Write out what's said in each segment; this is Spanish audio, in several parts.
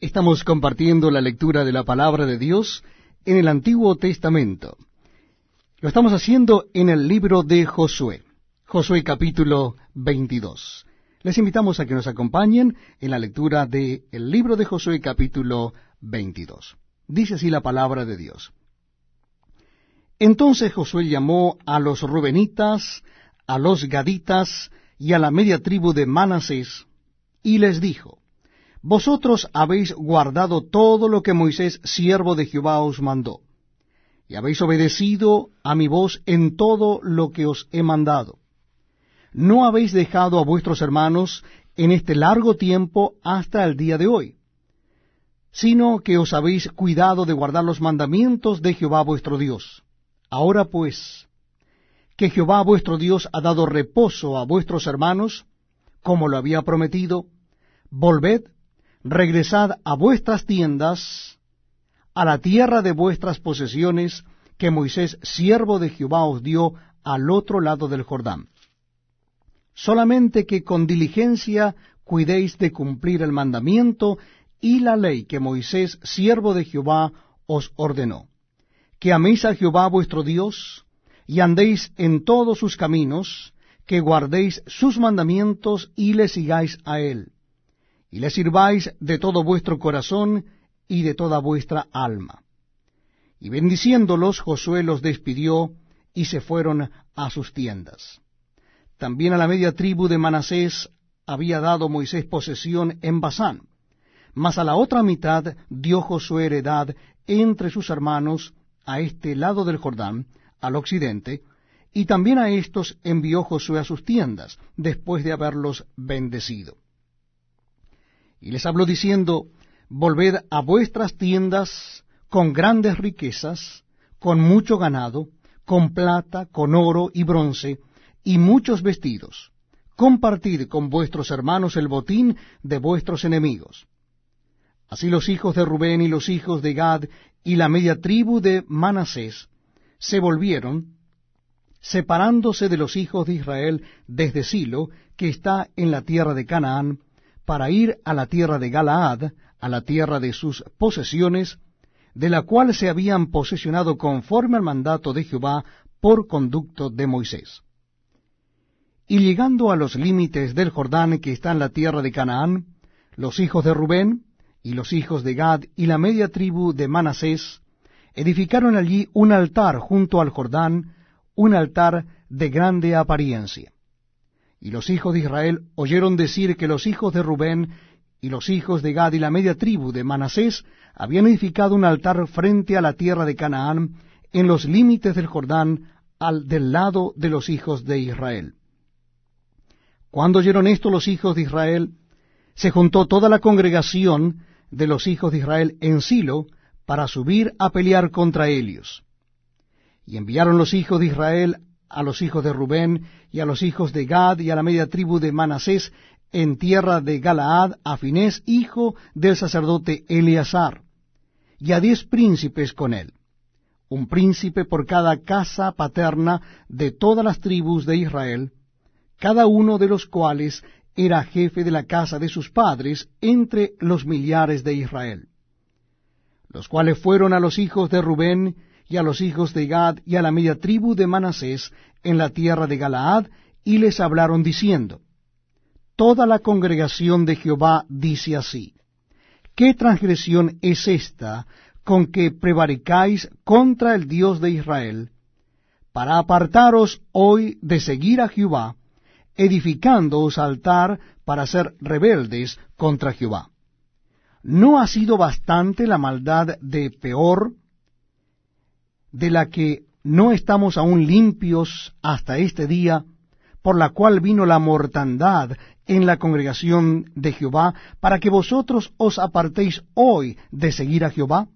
Estamos compartiendo la lectura de la palabra de Dios en el Antiguo Testamento. Lo estamos haciendo en el libro de Josué, Josué capítulo 22. Les invitamos a que nos acompañen en la lectura del libro de Josué capítulo 22. Dice así la palabra de Dios. Entonces Josué llamó a los rubenitas, a los gaditas y a la media tribu de Manasés, y les dijo, vosotros habéis guardado todo lo que Moisés, siervo de Jehová, os mandó, y habéis obedecido a mi voz en todo lo que os he mandado. No habéis dejado a vuestros hermanos en este largo tiempo hasta el día de hoy, sino que os habéis cuidado de guardar los mandamientos de Jehová vuestro Dios. Ahora pues, que Jehová vuestro Dios ha dado reposo a vuestros hermanos, como lo había prometido, volved regresad a vuestras tiendas, a la tierra de vuestras posesiones, que Moisés, siervo de Jehová, os dio al otro lado del Jordán. Solamente que con diligencia cuidéis de cumplir el mandamiento y la ley que Moisés, siervo de Jehová, os ordenó. Que améis a Jehová vuestro Dios, y andéis en todos sus caminos, que guardéis sus mandamientos y le sigáis a él y le sirváis de todo vuestro corazón y de toda vuestra alma. Y bendiciéndolos, Josué los despidió y se fueron a sus tiendas. También a la media tribu de Manasés había dado Moisés posesión en Basán, mas a la otra mitad dio Josué heredad entre sus hermanos a este lado del Jordán, al occidente, y también a éstos envió Josué a sus tiendas, después de haberlos bendecido. Y les habló diciendo, Volved a vuestras tiendas con grandes riquezas, con mucho ganado, con plata, con oro y bronce, y muchos vestidos. Compartid con vuestros hermanos el botín de vuestros enemigos. Así los hijos de Rubén y los hijos de Gad y la media tribu de Manasés se volvieron, separándose de los hijos de Israel desde Silo, que está en la tierra de Canaán, para ir a la tierra de Galaad, a la tierra de sus posesiones, de la cual se habían posesionado conforme al mandato de Jehová por conducto de Moisés. Y llegando a los límites del Jordán que está en la tierra de Canaán, los hijos de Rubén y los hijos de Gad y la media tribu de Manasés edificaron allí un altar junto al Jordán, un altar de grande apariencia. Y los hijos de Israel oyeron decir que los hijos de Rubén y los hijos de Gad y la media tribu de Manasés habían edificado un altar frente a la tierra de Canaán, en los límites del Jordán, al del lado de los hijos de Israel. Cuando oyeron esto los hijos de Israel, se juntó toda la congregación de los hijos de Israel en Silo para subir a pelear contra ellos. Y enviaron los hijos de Israel a los hijos de Rubén y a los hijos de Gad y a la media tribu de Manasés en tierra de Galaad a Finés, hijo del sacerdote Eleazar, y a diez príncipes con él, un príncipe por cada casa paterna de todas las tribus de Israel, cada uno de los cuales era jefe de la casa de sus padres entre los millares de Israel, los cuales fueron a los hijos de Rubén y a los hijos de Gad y a la media tribu de Manasés en la tierra de Galaad, y les hablaron diciendo, Toda la congregación de Jehová dice así, ¿qué transgresión es esta con que prevaricáis contra el Dios de Israel, para apartaros hoy de seguir a Jehová, edificándoos altar para ser rebeldes contra Jehová? ¿No ha sido bastante la maldad de Peor, de la que no estamos aún limpios hasta este día, por la cual vino la mortandad en la congregación de Jehová, para que vosotros os apartéis hoy de seguir a Jehová?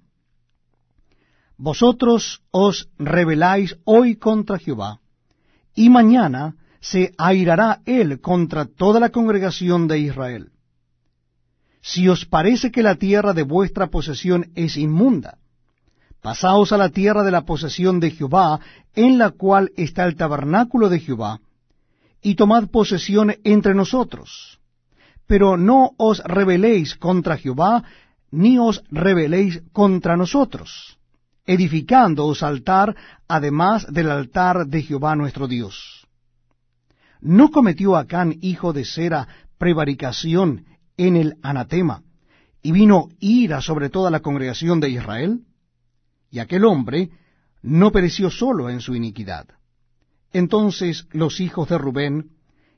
Vosotros os rebeláis hoy contra Jehová, y mañana se airará él contra toda la congregación de Israel. Si os parece que la tierra de vuestra posesión es inmunda, Pasaos a la tierra de la posesión de Jehová, en la cual está el tabernáculo de Jehová, y tomad posesión entre nosotros. Pero no os rebeléis contra Jehová, ni os rebeléis contra nosotros, edificándoos altar, además del altar de Jehová nuestro Dios. ¿No cometió Acán, hijo de Sera, prevaricación en el anatema, y vino ira sobre toda la congregación de Israel? Y aquel hombre no pereció solo en su iniquidad. Entonces los hijos de Rubén,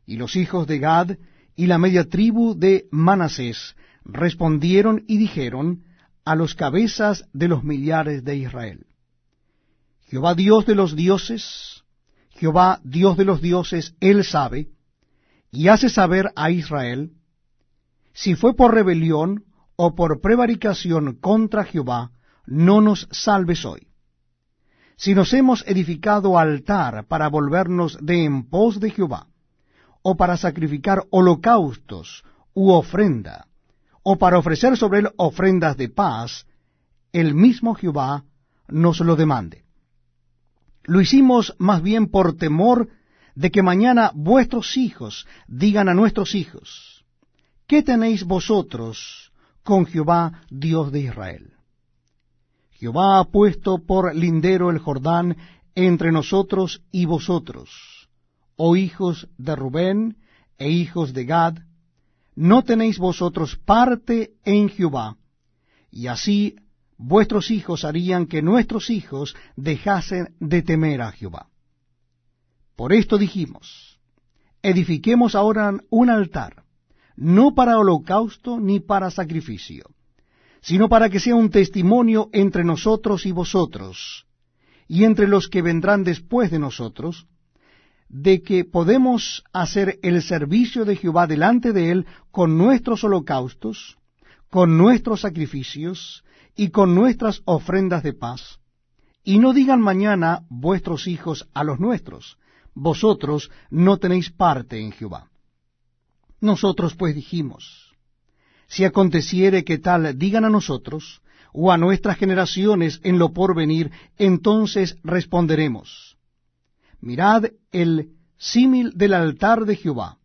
y los hijos de Gad, y la media tribu de Manasés, respondieron y dijeron a los cabezas de los millares de Israel, Jehová Dios de los dioses, Jehová Dios de los dioses, Él sabe, y hace saber a Israel, si fue por rebelión o por prevaricación contra Jehová, no nos salves hoy. Si nos hemos edificado altar para volvernos de en pos de Jehová, o para sacrificar holocaustos u ofrenda, o para ofrecer sobre él ofrendas de paz, el mismo Jehová nos lo demande. Lo hicimos más bien por temor de que mañana vuestros hijos digan a nuestros hijos, ¿qué tenéis vosotros con Jehová Dios de Israel? Jehová ha puesto por lindero el Jordán entre nosotros y vosotros, oh hijos de Rubén e hijos de Gad, no tenéis vosotros parte en Jehová, y así vuestros hijos harían que nuestros hijos dejasen de temer a Jehová. Por esto dijimos, edifiquemos ahora un altar, no para holocausto ni para sacrificio, sino para que sea un testimonio entre nosotros y vosotros, y entre los que vendrán después de nosotros, de que podemos hacer el servicio de Jehová delante de él con nuestros holocaustos, con nuestros sacrificios y con nuestras ofrendas de paz. Y no digan mañana vuestros hijos a los nuestros, vosotros no tenéis parte en Jehová. Nosotros pues dijimos, si aconteciere que tal digan a nosotros, o a nuestras generaciones en lo porvenir, entonces responderemos, Mirad el símil del altar de Jehová,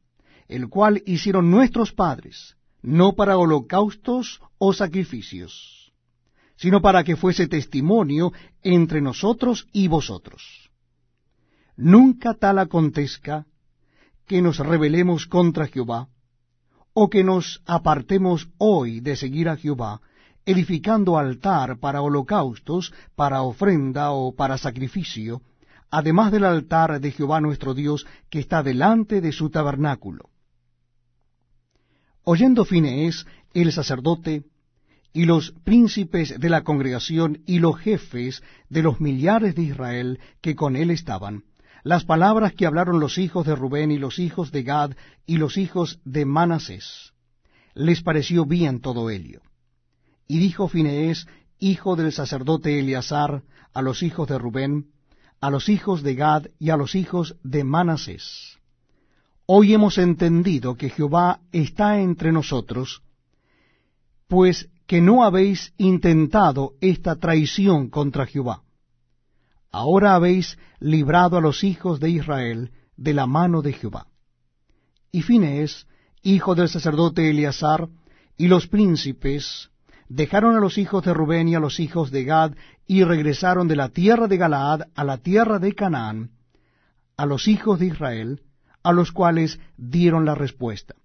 el cual hicieron nuestros padres, no para holocaustos o sacrificios, sino para que fuese testimonio entre nosotros y vosotros. Nunca tal acontezca que nos rebelemos contra Jehová, o que nos apartemos hoy de seguir a Jehová, edificando altar para holocaustos, para ofrenda o para sacrificio, además del altar de Jehová nuestro Dios que está delante de su tabernáculo. Oyendo Fineés, el sacerdote, y los príncipes de la congregación y los jefes de los millares de Israel que con él estaban, las palabras que hablaron los hijos de Rubén y los hijos de Gad y los hijos de Manasés, les pareció bien todo ello. Y dijo Fineés, hijo del sacerdote Eleazar, a los hijos de Rubén, a los hijos de Gad y a los hijos de Manasés. Hoy hemos entendido que Jehová está entre nosotros, pues que no habéis intentado esta traición contra Jehová. Ahora habéis librado a los hijos de Israel de la mano de Jehová. Y Fines, hijo del sacerdote Eleazar, y los príncipes, dejaron a los hijos de Rubén y a los hijos de Gad, y regresaron de la tierra de Galaad a la tierra de Canaán, a los hijos de Israel, a los cuales dieron la respuesta.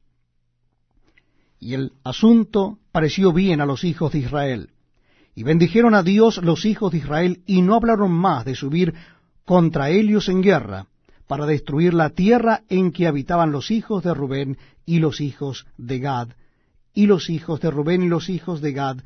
Y el asunto pareció bien a los hijos de Israel. Y bendijeron a Dios los hijos de Israel, y no hablaron más de subir contra ellos en guerra, para destruir la tierra en que habitaban los hijos de Rubén y los hijos de Gad, y los hijos de Rubén y los hijos de Gad